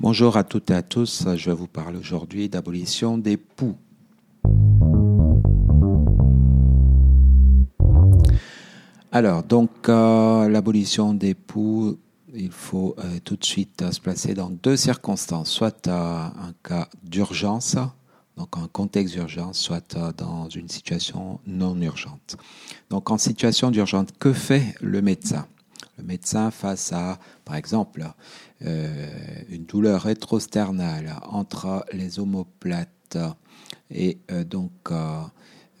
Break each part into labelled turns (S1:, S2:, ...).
S1: Bonjour à toutes et à tous, je vous parler aujourd'hui d'abolition des poux. Alors, donc, euh, l'abolition des poux, il faut euh, tout de suite se placer dans deux circonstances, soit un cas d'urgence, donc un contexte d'urgence, soit dans une situation non urgente. Donc, en situation d'urgence, que fait le médecin? Le médecin face à, par exemple, euh, une douleur rétrosternale entre les omoplates et euh, donc euh,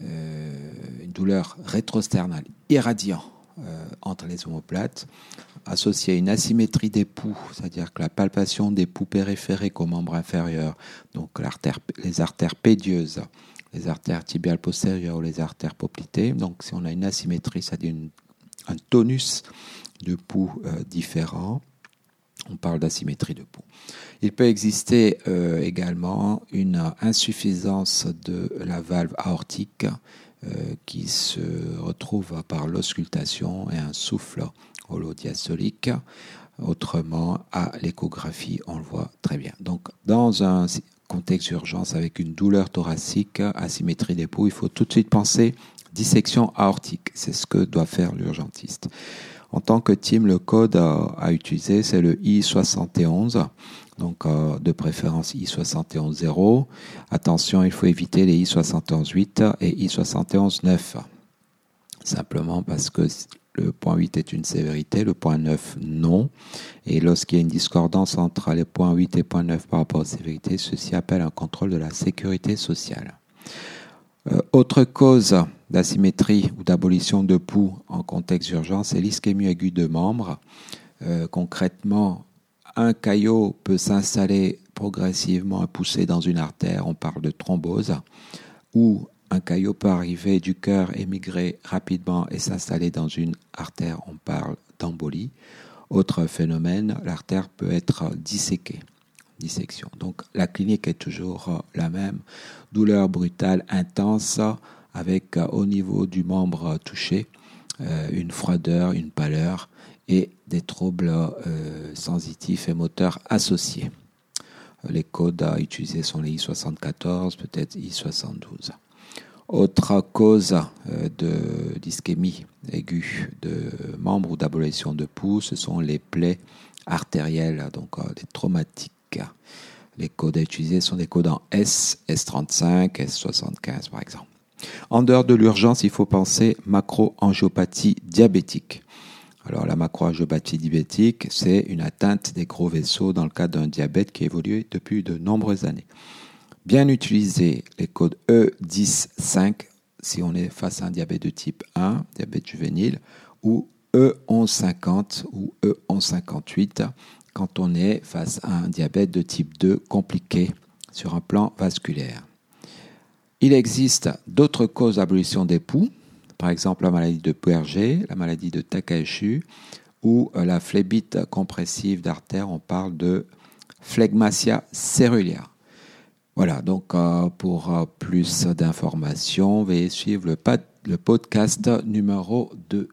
S1: une douleur rétrosternale irradiant entre les omoplates, associée à une asymétrie des poux, c'est-à-dire que la palpation des poux périphériques au membre inférieur, donc les artères pédieuses, les artères tibiales postérieures ou les artères poplitées. Donc si on a une asymétrie, c'est-à-dire un tonus de poux euh, différents. On parle d'asymétrie de poux. Il peut exister euh, également une insuffisance de la valve aortique euh, qui se retrouve par l'auscultation et un souffle holodiastolique. Autrement, à l'échographie, on le voit très bien. Donc, dans un contexte d'urgence avec une douleur thoracique, asymétrie des poux, il faut tout de suite penser dissection aortique. C'est ce que doit faire l'urgentiste. En tant que team, le code à, utiliser, c'est le I71, donc euh, de préférence I71.0. Attention, il faut éviter les I71.8 et I71.9. Simplement parce que le point 8 est une sévérité, le point 9 non. Et lorsqu'il y a une discordance entre les points 8 et point 9 par rapport aux sévérités, ceci appelle un contrôle de la sécurité sociale. Euh, autre cause d'asymétrie ou d'abolition de pouls en contexte d'urgence, c'est l'ischémie aiguë de membres. Euh, concrètement, un caillot peut s'installer progressivement et pousser dans une artère, on parle de thrombose, ou un caillot peut arriver du cœur, émigrer rapidement et s'installer dans une artère, on parle d'embolie. Autre phénomène, l'artère peut être disséquée dissection. Donc la clinique est toujours la même. Douleur brutale intense avec euh, au niveau du membre touché euh, une froideur, une pâleur et des troubles sensitifs et moteurs associés. Les codes à utiliser sont les I74, peut-être I72. Autre cause de d'ischémie aiguë de membres ou d'abolition de pouls, ce sont les plaies artérielles, donc les traumatiques les codes à utiliser sont des codes en S, S35, S75 par exemple. En dehors de l'urgence, il faut penser macroangiopathie diabétique. Alors la macroangiopathie diabétique, c'est une atteinte des gros vaisseaux dans le cadre d'un diabète qui évolue depuis de nombreuses années. Bien utiliser les codes E10-5 si on est face à un diabète de type 1, diabète juvénile, ou E1150 ou E1158 quand on est face à un diabète de type 2 compliqué sur un plan vasculaire. Il existe d'autres causes d'abolition des poux, par exemple la maladie de Puerger, la maladie de Takahashi ou la phlébite compressive d'artère, on parle de phlegmatia cérulière. Voilà, donc euh, pour euh, plus d'informations, veuillez suivre le podcast numéro 2.